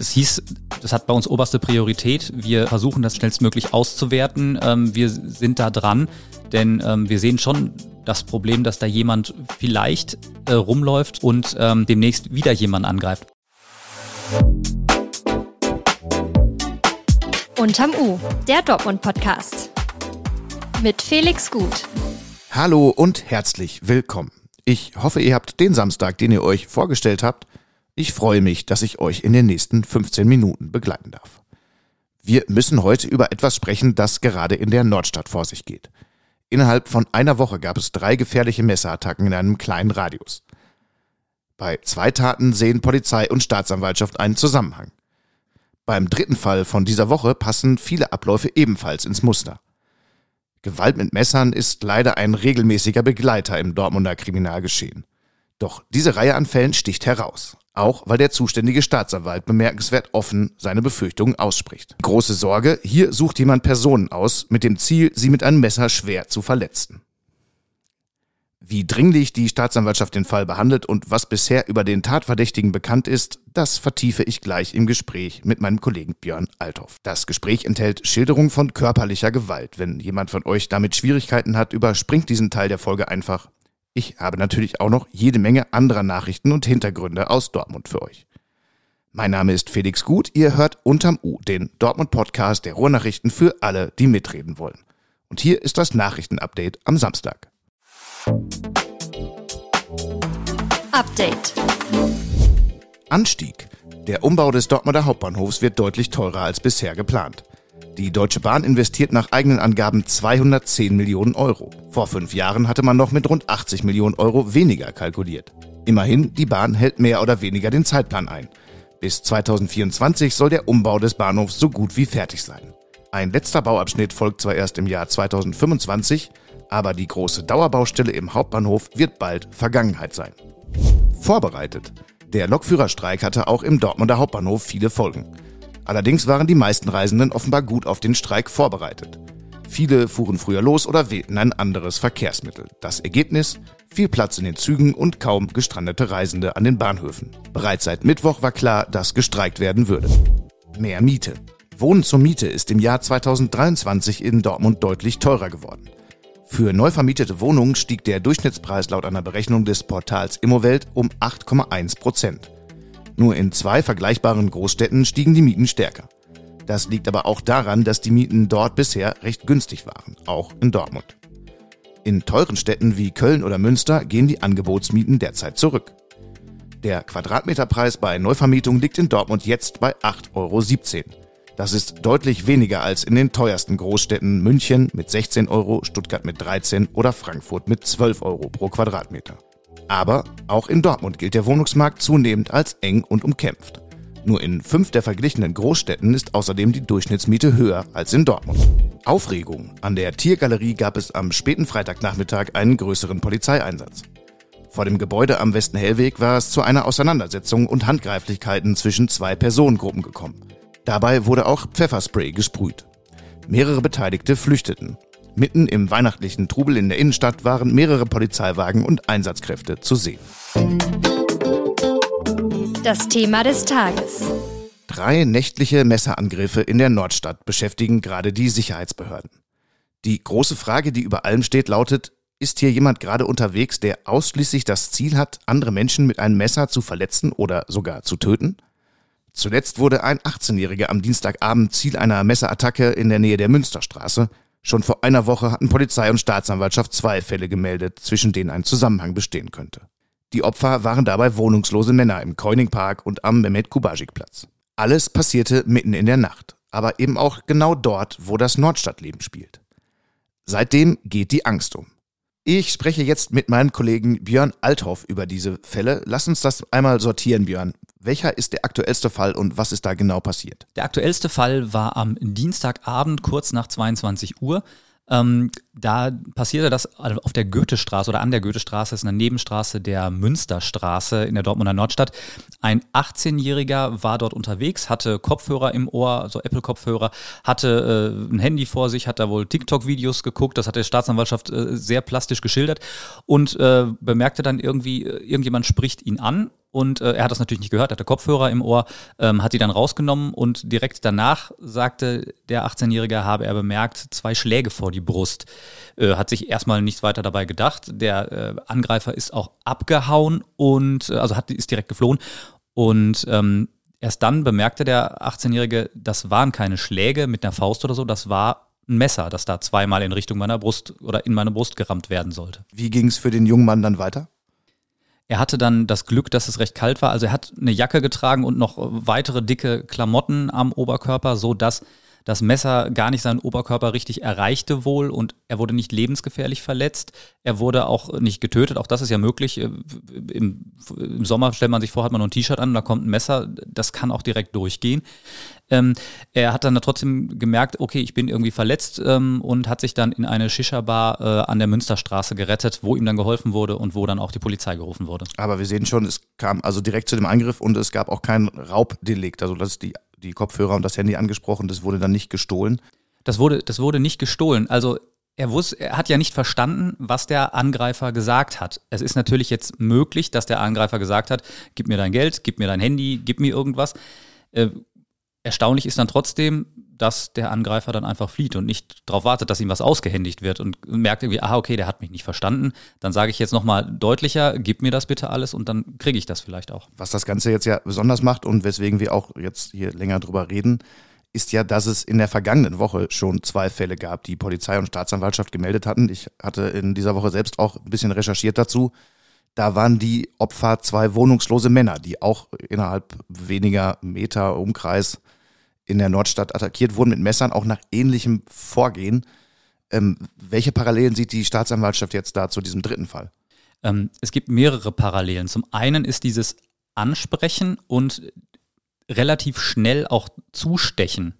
Es hieß, das hat bei uns oberste Priorität. Wir versuchen das schnellstmöglich auszuwerten. Ähm, wir sind da dran, denn ähm, wir sehen schon das Problem, dass da jemand vielleicht äh, rumläuft und ähm, demnächst wieder jemand angreift. Unterm U, der Dortmund-Podcast. Mit Felix Gut. Hallo und herzlich willkommen. Ich hoffe, ihr habt den Samstag, den ihr euch vorgestellt habt. Ich freue mich, dass ich euch in den nächsten 15 Minuten begleiten darf. Wir müssen heute über etwas sprechen, das gerade in der Nordstadt vor sich geht. Innerhalb von einer Woche gab es drei gefährliche Messerattacken in einem kleinen Radius. Bei zwei Taten sehen Polizei und Staatsanwaltschaft einen Zusammenhang. Beim dritten Fall von dieser Woche passen viele Abläufe ebenfalls ins Muster. Gewalt mit Messern ist leider ein regelmäßiger Begleiter im Dortmunder Kriminalgeschehen. Doch diese Reihe an Fällen sticht heraus, auch weil der zuständige Staatsanwalt bemerkenswert offen seine Befürchtungen ausspricht. Große Sorge, hier sucht jemand Personen aus, mit dem Ziel, sie mit einem Messer schwer zu verletzen. Wie dringlich die Staatsanwaltschaft den Fall behandelt und was bisher über den Tatverdächtigen bekannt ist, das vertiefe ich gleich im Gespräch mit meinem Kollegen Björn Althoff. Das Gespräch enthält Schilderung von körperlicher Gewalt. Wenn jemand von euch damit Schwierigkeiten hat, überspringt diesen Teil der Folge einfach. Ich habe natürlich auch noch jede Menge anderer Nachrichten und Hintergründe aus Dortmund für euch. Mein Name ist Felix Gut, ihr hört unterm U, den Dortmund-Podcast der Ruhrnachrichten für alle, die mitreden wollen. Und hier ist das Nachrichtenupdate am Samstag. Update. Anstieg. Der Umbau des Dortmunder Hauptbahnhofs wird deutlich teurer als bisher geplant. Die Deutsche Bahn investiert nach eigenen Angaben 210 Millionen Euro. Vor fünf Jahren hatte man noch mit rund 80 Millionen Euro weniger kalkuliert. Immerhin, die Bahn hält mehr oder weniger den Zeitplan ein. Bis 2024 soll der Umbau des Bahnhofs so gut wie fertig sein. Ein letzter Bauabschnitt folgt zwar erst im Jahr 2025, aber die große Dauerbaustelle im Hauptbahnhof wird bald Vergangenheit sein. Vorbereitet. Der Lokführerstreik hatte auch im Dortmunder Hauptbahnhof viele Folgen. Allerdings waren die meisten Reisenden offenbar gut auf den Streik vorbereitet. Viele fuhren früher los oder wählten ein anderes Verkehrsmittel. Das Ergebnis? Viel Platz in den Zügen und kaum gestrandete Reisende an den Bahnhöfen. Bereits seit Mittwoch war klar, dass gestreikt werden würde. Mehr Miete. Wohnen zur Miete ist im Jahr 2023 in Dortmund deutlich teurer geworden. Für neu vermietete Wohnungen stieg der Durchschnittspreis laut einer Berechnung des Portals Immowelt um 8,1 Prozent. Nur in zwei vergleichbaren Großstädten stiegen die Mieten stärker. Das liegt aber auch daran, dass die Mieten dort bisher recht günstig waren, auch in Dortmund. In teuren Städten wie Köln oder Münster gehen die Angebotsmieten derzeit zurück. Der Quadratmeterpreis bei Neuvermietung liegt in Dortmund jetzt bei 8,17 Euro. Das ist deutlich weniger als in den teuersten Großstädten München mit 16 Euro, Stuttgart mit 13 oder Frankfurt mit 12 Euro pro Quadratmeter. Aber auch in Dortmund gilt der Wohnungsmarkt zunehmend als eng und umkämpft. Nur in fünf der verglichenen Großstädten ist außerdem die Durchschnittsmiete höher als in Dortmund. Aufregung. An der Tiergalerie gab es am späten Freitagnachmittag einen größeren Polizeieinsatz. Vor dem Gebäude am Westen Hellweg war es zu einer Auseinandersetzung und Handgreiflichkeiten zwischen zwei Personengruppen gekommen. Dabei wurde auch Pfefferspray gesprüht. Mehrere Beteiligte flüchteten. Mitten im weihnachtlichen Trubel in der Innenstadt waren mehrere Polizeiwagen und Einsatzkräfte zu sehen. Das Thema des Tages. Drei nächtliche Messerangriffe in der Nordstadt beschäftigen gerade die Sicherheitsbehörden. Die große Frage, die über allem steht, lautet, ist hier jemand gerade unterwegs, der ausschließlich das Ziel hat, andere Menschen mit einem Messer zu verletzen oder sogar zu töten? Zuletzt wurde ein 18-Jähriger am Dienstagabend Ziel einer Messerattacke in der Nähe der Münsterstraße. Schon vor einer Woche hatten Polizei und Staatsanwaltschaft zwei Fälle gemeldet, zwischen denen ein Zusammenhang bestehen könnte. Die Opfer waren dabei wohnungslose Männer im Koiningpark und am Mehmet Kubasik Platz. Alles passierte mitten in der Nacht, aber eben auch genau dort, wo das Nordstadtleben spielt. Seitdem geht die Angst um. Ich spreche jetzt mit meinem Kollegen Björn Althoff über diese Fälle. Lass uns das einmal sortieren, Björn. Welcher ist der aktuellste Fall und was ist da genau passiert? Der aktuellste Fall war am Dienstagabend kurz nach 22 Uhr. Ähm, da passierte das auf der Goethestraße oder an der Goethestraße, ist eine Nebenstraße der Münsterstraße in der Dortmunder Nordstadt. Ein 18-Jähriger war dort unterwegs, hatte Kopfhörer im Ohr, also Apple-Kopfhörer, hatte äh, ein Handy vor sich, hat da wohl TikTok-Videos geguckt, das hat der Staatsanwaltschaft äh, sehr plastisch geschildert und äh, bemerkte dann irgendwie, äh, irgendjemand spricht ihn an und äh, er hat das natürlich nicht gehört, hatte Kopfhörer im Ohr, ähm, hat die dann rausgenommen und direkt danach sagte der 18-Jährige, habe er bemerkt, zwei Schläge vor die Brust. Äh, hat sich erstmal nichts weiter dabei gedacht. Der äh, Angreifer ist auch abgehauen und äh, also hat, ist direkt geflohen und ähm, erst dann bemerkte der 18-Jährige, das waren keine Schläge mit einer Faust oder so, das war ein Messer, das da zweimal in Richtung meiner Brust oder in meine Brust gerammt werden sollte. Wie ging es für den jungen Mann dann weiter? Er hatte dann das Glück, dass es recht kalt war. Also er hat eine Jacke getragen und noch weitere dicke Klamotten am Oberkörper, so dass das Messer gar nicht seinen Oberkörper richtig erreichte wohl und er wurde nicht lebensgefährlich verletzt. Er wurde auch nicht getötet. Auch das ist ja möglich. Äh, Im, im Sommer stellt man sich vor, hat man noch ein T-Shirt an, da kommt ein Messer. Das kann auch direkt durchgehen. Ähm, er hat dann trotzdem gemerkt, okay, ich bin irgendwie verletzt ähm, und hat sich dann in eine Shisha-Bar äh, an der Münsterstraße gerettet, wo ihm dann geholfen wurde und wo dann auch die Polizei gerufen wurde. Aber wir sehen schon, es kam also direkt zu dem Angriff und es gab auch kein Raubdelikt. Also das ist die die Kopfhörer und das Handy angesprochen, das wurde dann nicht gestohlen. Das wurde, das wurde nicht gestohlen. Also er, wusste, er hat ja nicht verstanden, was der Angreifer gesagt hat. Es ist natürlich jetzt möglich, dass der Angreifer gesagt hat, gib mir dein Geld, gib mir dein Handy, gib mir irgendwas. Äh, erstaunlich ist dann trotzdem, dass der Angreifer dann einfach flieht und nicht darauf wartet, dass ihm was ausgehändigt wird und merkt irgendwie, ah, okay, der hat mich nicht verstanden. Dann sage ich jetzt nochmal deutlicher, gib mir das bitte alles und dann kriege ich das vielleicht auch. Was das Ganze jetzt ja besonders macht und weswegen wir auch jetzt hier länger drüber reden, ist ja, dass es in der vergangenen Woche schon zwei Fälle gab, die Polizei und Staatsanwaltschaft gemeldet hatten. Ich hatte in dieser Woche selbst auch ein bisschen recherchiert dazu. Da waren die Opfer zwei wohnungslose Männer, die auch innerhalb weniger Meter Umkreis in der Nordstadt attackiert wurden mit Messern, auch nach ähnlichem Vorgehen. Ähm, welche Parallelen sieht die Staatsanwaltschaft jetzt da zu diesem dritten Fall? Ähm, es gibt mehrere Parallelen. Zum einen ist dieses Ansprechen und relativ schnell auch zustechen.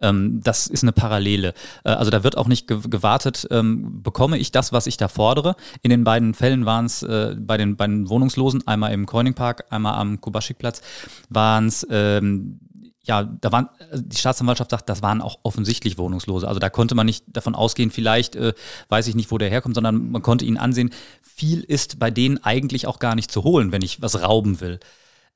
Ähm, das ist eine Parallele. Äh, also da wird auch nicht gewartet, ähm, bekomme ich das, was ich da fordere. In den beiden Fällen waren es äh, bei den beiden Wohnungslosen, einmal im Coining Park, einmal am Kubaschikplatz, waren es ähm, ja, da waren, also die Staatsanwaltschaft sagt, das waren auch offensichtlich Wohnungslose. Also da konnte man nicht davon ausgehen, vielleicht äh, weiß ich nicht, wo der herkommt, sondern man konnte ihnen ansehen, viel ist bei denen eigentlich auch gar nicht zu holen, wenn ich was rauben will.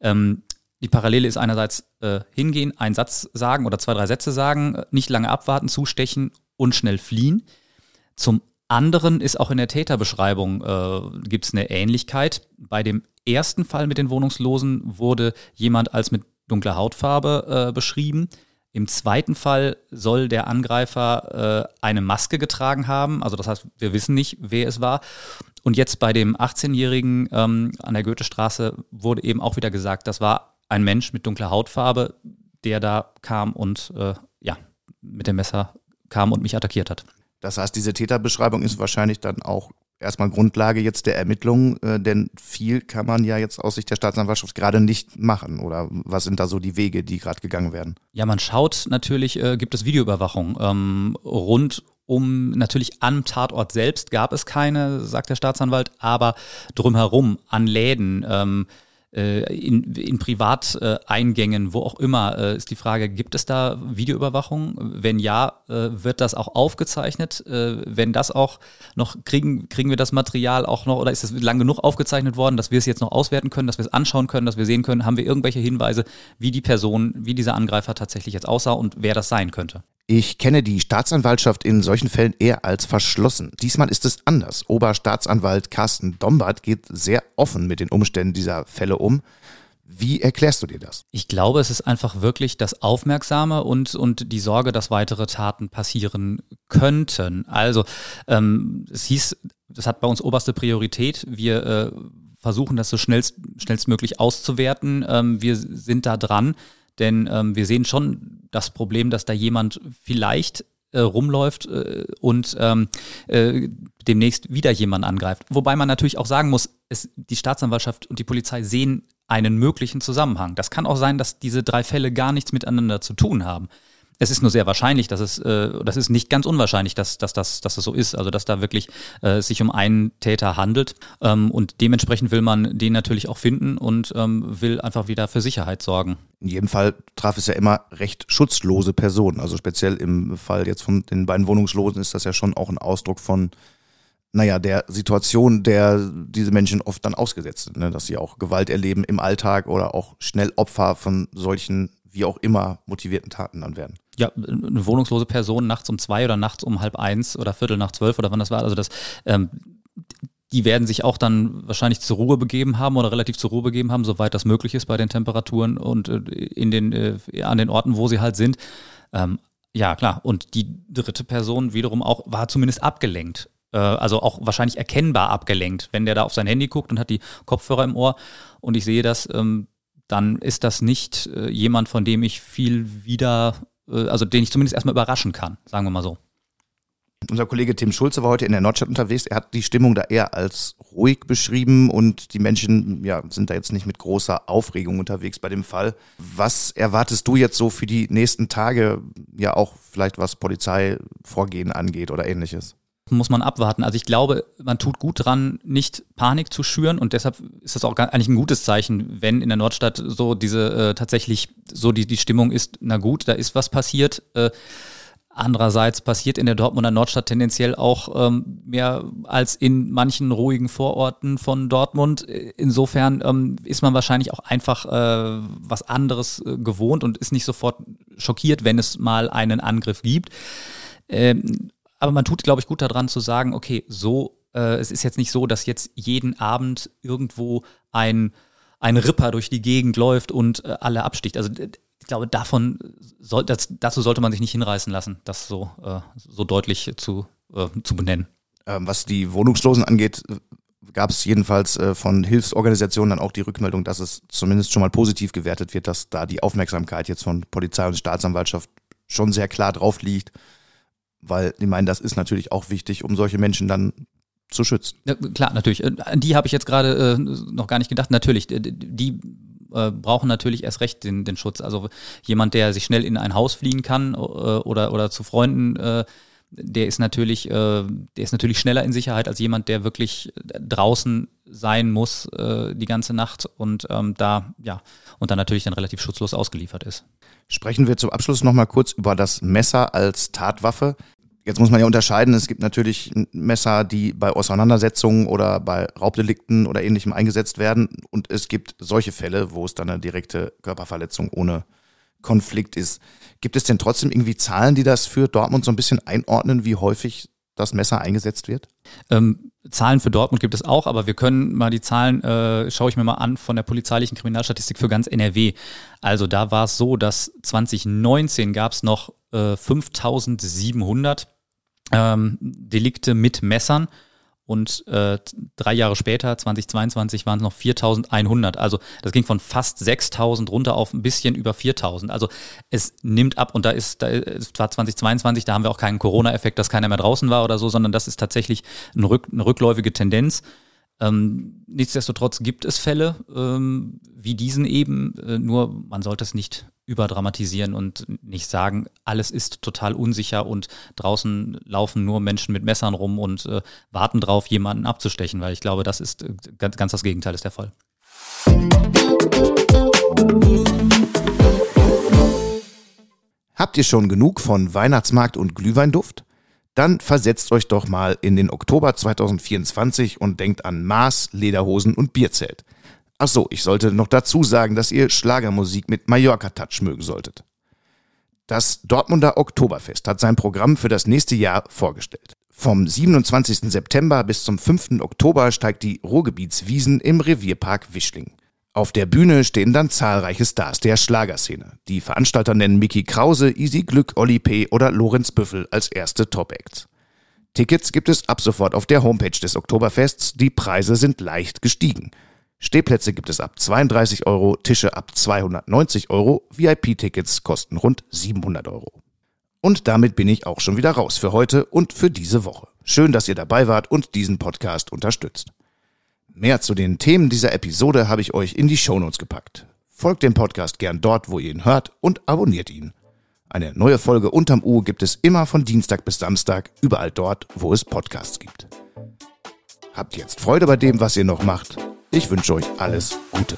Ähm, die Parallele ist einerseits äh, hingehen, einen Satz sagen oder zwei, drei Sätze sagen, äh, nicht lange abwarten, zustechen und schnell fliehen. Zum anderen ist auch in der Täterbeschreibung äh, gibt es eine Ähnlichkeit. Bei dem ersten Fall mit den Wohnungslosen wurde jemand als mit dunkler Hautfarbe äh, beschrieben. Im zweiten Fall soll der Angreifer äh, eine Maske getragen haben. Also das heißt, wir wissen nicht, wer es war. Und jetzt bei dem 18-Jährigen ähm, an der Goethestraße wurde eben auch wieder gesagt, das war ein Mensch mit dunkler Hautfarbe, der da kam und äh, ja, mit dem Messer kam und mich attackiert hat. Das heißt, diese Täterbeschreibung ist wahrscheinlich dann auch erstmal Grundlage jetzt der Ermittlungen, äh, denn viel kann man ja jetzt aus Sicht der Staatsanwaltschaft gerade nicht machen. Oder was sind da so die Wege, die gerade gegangen werden? Ja, man schaut natürlich, äh, gibt es Videoüberwachung. Ähm, rund um natürlich am Tatort selbst gab es keine, sagt der Staatsanwalt, aber drumherum an Läden. Ähm, äh, in, in Privateingängen, wo auch immer, äh, ist die Frage, gibt es da Videoüberwachung? Wenn ja, äh, wird das auch aufgezeichnet? Wenn das auch noch, kriegen, kriegen wir das Material auch noch, oder ist es lang genug aufgezeichnet worden, dass wir es jetzt noch auswerten können, dass wir es anschauen können, dass wir sehen können, haben wir irgendwelche Hinweise, wie die Person, wie dieser Angreifer tatsächlich jetzt aussah und wer das sein könnte? Ich kenne die Staatsanwaltschaft in solchen Fällen eher als verschlossen. Diesmal ist es anders. Oberstaatsanwalt Carsten Dombert geht sehr offen mit den Umständen dieser Fälle um. Wie erklärst du dir das? Ich glaube, es ist einfach wirklich das Aufmerksame und, und die Sorge, dass weitere Taten passieren könnten. Also ähm, es hieß, das hat bei uns oberste Priorität. Wir äh, versuchen das so schnellst, schnellstmöglich auszuwerten. Ähm, wir sind da dran. Denn ähm, wir sehen schon das Problem, dass da jemand vielleicht äh, rumläuft äh, und ähm, äh, demnächst wieder jemand angreift. Wobei man natürlich auch sagen muss, es, die Staatsanwaltschaft und die Polizei sehen einen möglichen Zusammenhang. Das kann auch sein, dass diese drei Fälle gar nichts miteinander zu tun haben. Es ist nur sehr wahrscheinlich, dass es, äh, das ist nicht ganz unwahrscheinlich, dass, dass, dass, dass das so ist. Also dass da wirklich äh, sich um einen Täter handelt. Ähm, und dementsprechend will man den natürlich auch finden und ähm, will einfach wieder für Sicherheit sorgen. In jedem Fall traf es ja immer recht schutzlose Personen. Also speziell im Fall jetzt von den beiden Wohnungslosen ist das ja schon auch ein Ausdruck von naja, der Situation, der diese Menschen oft dann ausgesetzt sind, ne? dass sie auch Gewalt erleben im Alltag oder auch schnell Opfer von solchen, wie auch immer, motivierten Taten dann werden. Ja, eine wohnungslose Person nachts um zwei oder nachts um halb eins oder viertel nach zwölf oder wann das war. Also das, ähm, die werden sich auch dann wahrscheinlich zur Ruhe begeben haben oder relativ zur Ruhe begeben haben, soweit das möglich ist bei den Temperaturen und äh, in den, äh, an den Orten, wo sie halt sind. Ähm, ja, klar. Und die dritte Person wiederum auch war zumindest abgelenkt. Äh, also auch wahrscheinlich erkennbar abgelenkt. Wenn der da auf sein Handy guckt und hat die Kopfhörer im Ohr und ich sehe das, ähm, dann ist das nicht äh, jemand, von dem ich viel wieder, äh, also den ich zumindest erstmal überraschen kann, sagen wir mal so. Unser Kollege Tim Schulze war heute in der Nordstadt unterwegs. Er hat die Stimmung da eher als ruhig beschrieben und die Menschen ja, sind da jetzt nicht mit großer Aufregung unterwegs bei dem Fall. Was erwartest du jetzt so für die nächsten Tage, ja auch vielleicht was Polizeivorgehen angeht oder ähnliches? muss man abwarten. Also ich glaube, man tut gut dran, nicht Panik zu schüren und deshalb ist das auch eigentlich ein gutes Zeichen, wenn in der Nordstadt so diese äh, tatsächlich so die, die Stimmung ist, na gut, da ist was passiert. Äh, Andererseits passiert in der Dortmunder Nordstadt tendenziell auch ähm, mehr als in manchen ruhigen Vororten von Dortmund. Insofern ähm, ist man wahrscheinlich auch einfach äh, was anderes äh, gewohnt und ist nicht sofort schockiert, wenn es mal einen Angriff gibt. Ähm, aber man tut, glaube ich, gut daran zu sagen, okay, so, äh, es ist jetzt nicht so, dass jetzt jeden Abend irgendwo ein, ein Ripper durch die Gegend läuft und äh, alle absticht. Also glaube, davon soll, das, dazu sollte man sich nicht hinreißen lassen, das so, äh, so deutlich zu, äh, zu benennen. Ähm, was die Wohnungslosen angeht, gab es jedenfalls äh, von Hilfsorganisationen dann auch die Rückmeldung, dass es zumindest schon mal positiv gewertet wird, dass da die Aufmerksamkeit jetzt von Polizei und Staatsanwaltschaft schon sehr klar drauf liegt, weil ich meine, das ist natürlich auch wichtig, um solche Menschen dann zu schützen. Ja, klar, natürlich. Äh, an die habe ich jetzt gerade äh, noch gar nicht gedacht. Natürlich, die äh, brauchen natürlich erst recht den, den Schutz. Also jemand, der sich schnell in ein Haus fliehen kann äh, oder, oder zu Freunden, äh, der ist natürlich, äh, der ist natürlich schneller in Sicherheit als jemand, der wirklich draußen sein muss äh, die ganze Nacht und ähm, da, ja, und dann natürlich dann relativ schutzlos ausgeliefert ist. Sprechen wir zum Abschluss nochmal kurz über das Messer als Tatwaffe. Jetzt muss man ja unterscheiden, es gibt natürlich Messer, die bei Auseinandersetzungen oder bei Raubdelikten oder ähnlichem eingesetzt werden. Und es gibt solche Fälle, wo es dann eine direkte Körperverletzung ohne Konflikt ist. Gibt es denn trotzdem irgendwie Zahlen, die das für Dortmund so ein bisschen einordnen, wie häufig das Messer eingesetzt wird? Ähm, Zahlen für Dortmund gibt es auch, aber wir können mal die Zahlen, äh, schaue ich mir mal an, von der polizeilichen Kriminalstatistik für ganz NRW. Also da war es so, dass 2019 gab es noch äh, 5700 ähm, Delikte mit Messern und äh, drei Jahre später, 2022, waren es noch 4100. Also das ging von fast 6000 runter auf ein bisschen über 4000. Also es nimmt ab und da ist, da ist zwar 2022, da haben wir auch keinen Corona-Effekt, dass keiner mehr draußen war oder so, sondern das ist tatsächlich eine, rück, eine rückläufige Tendenz. Ähm, nichtsdestotrotz gibt es Fälle ähm, wie diesen eben, äh, nur man sollte es nicht überdramatisieren und nicht sagen, alles ist total unsicher und draußen laufen nur Menschen mit Messern rum und äh, warten drauf, jemanden abzustechen, weil ich glaube, das ist äh, ganz, ganz das Gegenteil ist der Fall. Habt ihr schon genug von Weihnachtsmarkt und Glühweinduft? Dann versetzt euch doch mal in den Oktober 2024 und denkt an Maß, Lederhosen und Bierzelt. Ach so, ich sollte noch dazu sagen, dass ihr Schlagermusik mit Mallorca-Touch mögen solltet. Das Dortmunder Oktoberfest hat sein Programm für das nächste Jahr vorgestellt. Vom 27. September bis zum 5. Oktober steigt die Ruhrgebietswiesen im Revierpark Wischling. Auf der Bühne stehen dann zahlreiche Stars der Schlagerszene. Die Veranstalter nennen Mickey Krause, Easy Glück, Olli P. oder Lorenz Büffel als erste Top-Acts. Tickets gibt es ab sofort auf der Homepage des Oktoberfests. Die Preise sind leicht gestiegen. Stehplätze gibt es ab 32 Euro, Tische ab 290 Euro, VIP-Tickets kosten rund 700 Euro. Und damit bin ich auch schon wieder raus für heute und für diese Woche. Schön, dass ihr dabei wart und diesen Podcast unterstützt. Mehr zu den Themen dieser Episode habe ich euch in die Shownotes gepackt. Folgt dem Podcast gern dort, wo ihr ihn hört und abonniert ihn. Eine neue Folge unterm U gibt es immer von Dienstag bis Samstag, überall dort, wo es Podcasts gibt. Habt jetzt Freude bei dem, was ihr noch macht. Ich wünsche euch alles Gute.